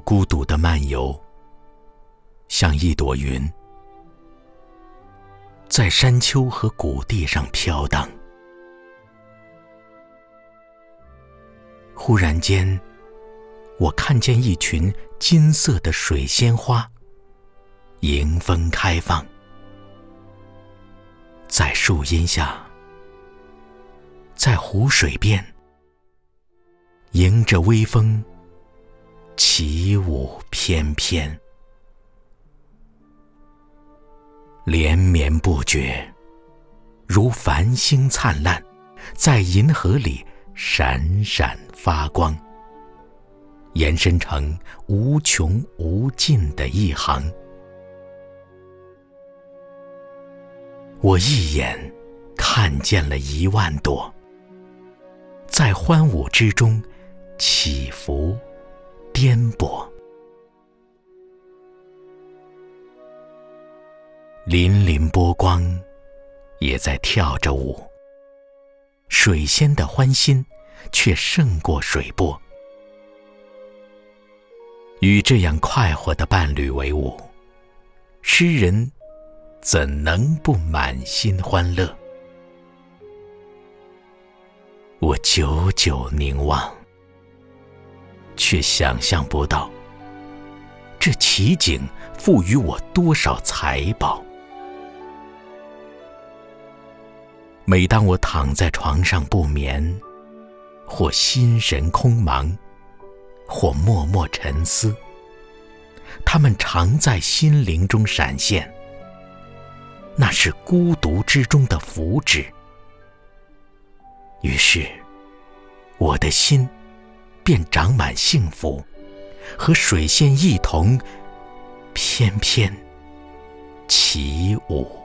孤独的漫游，像一朵云，在山丘和谷地上飘荡。忽然间，我看见一群金色的水仙花，迎风开放，在树荫下，在湖水边，迎着微风。起舞翩翩，连绵不绝，如繁星灿烂，在银河里闪闪发光，延伸成无穷无尽的一行。我一眼看见了一万朵，在欢舞之中起伏。颠簸，粼粼波光也在跳着舞。水仙的欢心却胜过水波。与这样快活的伴侣为伍，诗人怎能不满心欢乐？我久久凝望。却想象不到，这奇景赋予我多少财宝。每当我躺在床上不眠，或心神空茫，或默默沉思，他们常在心灵中闪现。那是孤独之中的福祉。于是，我的心。便长满幸福，和水仙一同翩翩起舞。